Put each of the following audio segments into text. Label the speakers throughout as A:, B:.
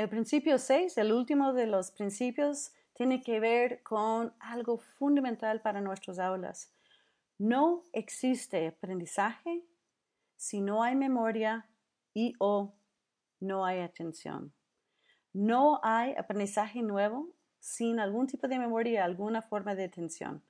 A: El principio 6, el último de los principios, tiene que ver con algo fundamental para nuestras aulas. No existe aprendizaje si no hay memoria y o no hay atención. No hay aprendizaje nuevo sin algún tipo de memoria y alguna forma de atención.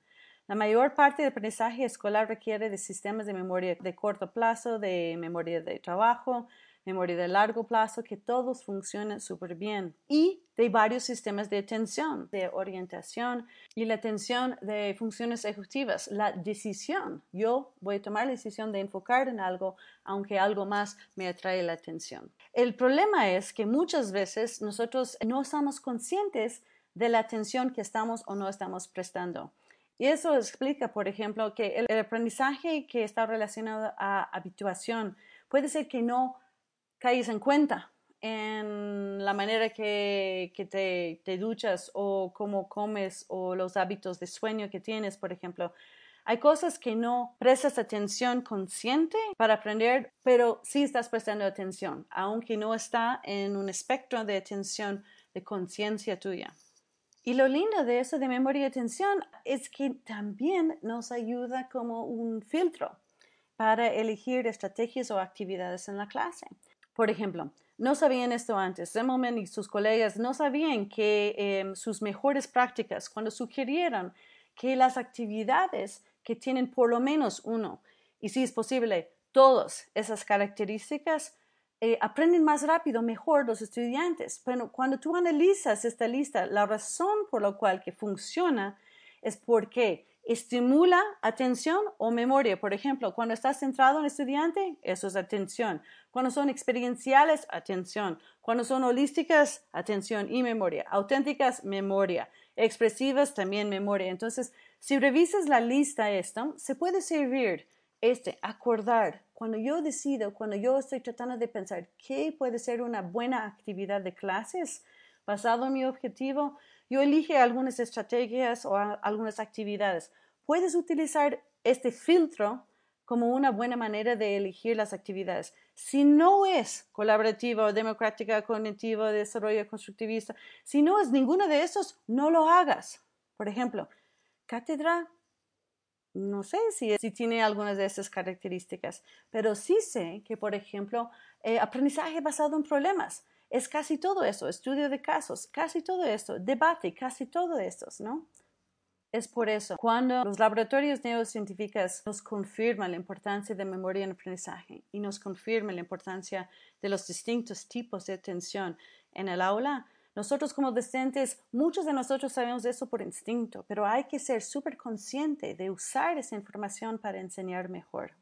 A: La mayor parte del aprendizaje escolar requiere de sistemas de memoria de corto plazo, de memoria de trabajo, memoria de largo plazo, que todos funcionen súper bien. Y de varios sistemas de atención, de orientación y la atención de funciones ejecutivas, la decisión. Yo voy a tomar la decisión de enfocar en algo, aunque algo más me atrae la atención. El problema es que muchas veces nosotros no estamos conscientes de la atención que estamos o no estamos prestando. Y eso explica, por ejemplo, que el, aprendizaje que está relacionado a habituación puede ser que no caigas en cuenta en la manera que, te, te, duchas o cómo comes o los hábitos de sueño que tienes, por ejemplo. Hay cosas que no prestas atención consciente para aprender, pero sí estás prestando atención, aunque no está en un espectro de atención de conciencia tuya. Y lo lindo de eso de memoria y atención es que también nos ayuda como un filtro para elegir estrategias o actividades en la clase. Por ejemplo, no sabían esto antes. Zemelman y sus colegas no sabían que em, sus mejores prácticas, cuando sugirieron que las actividades que tienen por lo menos uno, y si es posible, todas esas características, eh, aprenden más rápido, mejor los estudiantes. Pero cuando tú analizas esta lista, la razón por la cual que funciona es porque estimula atención o memoria. Por ejemplo, cuando estás centrado en estudiante, eso es atención. Cuando son experienciales, atención. Cuando son holísticas, atención y memoria. Auténticas, memoria. Expresivas, también memoria. Entonces, si revisas la lista esto, se puede servir este, acordar, cuando yo decido, cuando yo estoy tratando de pensar qué puede ser una buena actividad de clases, basado en mi objetivo, yo elige algunas estrategias o algunas actividades. Puedes utilizar este filtro como una buena manera de elegir las actividades. Si no es colaborativa, democrática, cognitiva, desarrollo constructivista, si no es ninguno de esos, no lo hagas. Por ejemplo, cátedra no sé si, tiene algunas de estas características, pero sí sé que, por ejemplo, eh, aprendizaje basado en problemas es casi todo eso, estudio de casos, casi todo esto, debate, casi todo esto, ¿no? Es por eso, cuando los laboratorios neurocientíficos nos confirman la importancia de memoria en aprendizaje y nos confirman la importancia de los distintos tipos de atención en el aula, nosotros como docentes, muchos de nosotros sabemos eso por instinto, pero hay que ser súper consciente de usar esa información para enseñar mejor.